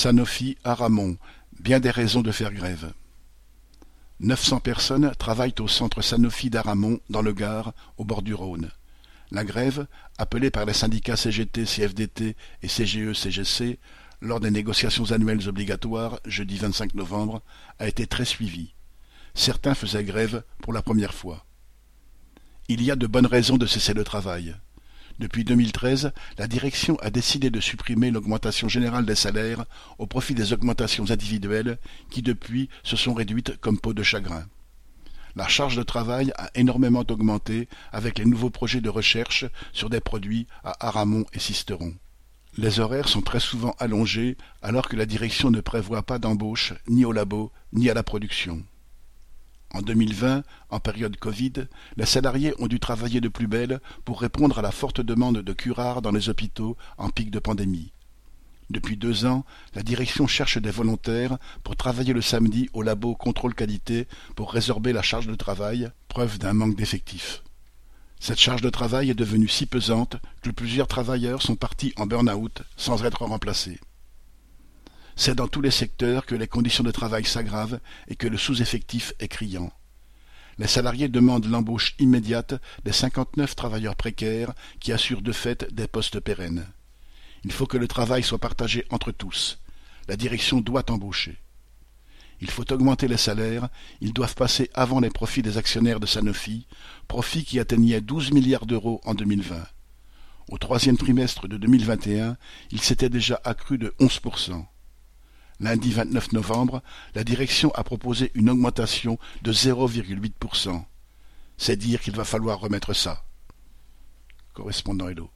Sanofi à Ramon, bien des raisons de faire grève. Neuf cents personnes travaillent au centre Sanofi d'Aramon, dans le Gard, au bord du Rhône. La grève, appelée par les syndicats CGT, CFDT et CGE-CGC lors des négociations annuelles obligatoires, jeudi 25 novembre, a été très suivie. Certains faisaient grève pour la première fois. Il y a de bonnes raisons de cesser le travail. Depuis 2013, la direction a décidé de supprimer l'augmentation générale des salaires au profit des augmentations individuelles qui depuis se sont réduites comme peau de chagrin. La charge de travail a énormément augmenté avec les nouveaux projets de recherche sur des produits à Aramon et Sisteron. Les horaires sont très souvent allongés alors que la direction ne prévoit pas d'embauche ni au labo ni à la production. En 2020, en période Covid, les salariés ont dû travailler de plus belle pour répondre à la forte demande de curares dans les hôpitaux en pic de pandémie. Depuis deux ans, la direction cherche des volontaires pour travailler le samedi au labo contrôle qualité pour résorber la charge de travail, preuve d'un manque d'effectifs. Cette charge de travail est devenue si pesante que plusieurs travailleurs sont partis en burn-out sans être remplacés. C'est dans tous les secteurs que les conditions de travail s'aggravent et que le sous-effectif est criant. Les salariés demandent l'embauche immédiate des cinquante-neuf travailleurs précaires qui assurent de fait des postes pérennes. Il faut que le travail soit partagé entre tous. La direction doit embaucher. Il faut augmenter les salaires, ils doivent passer avant les profits des actionnaires de Sanofi, profits qui atteignaient 12 milliards d'euros en 2020. Au troisième trimestre de 2021, ils s'étaient déjà accrus de 11%. Lundi 29 novembre, la direction a proposé une augmentation de 0,8%. C'est dire qu'il va falloir remettre ça. Correspondant Hello.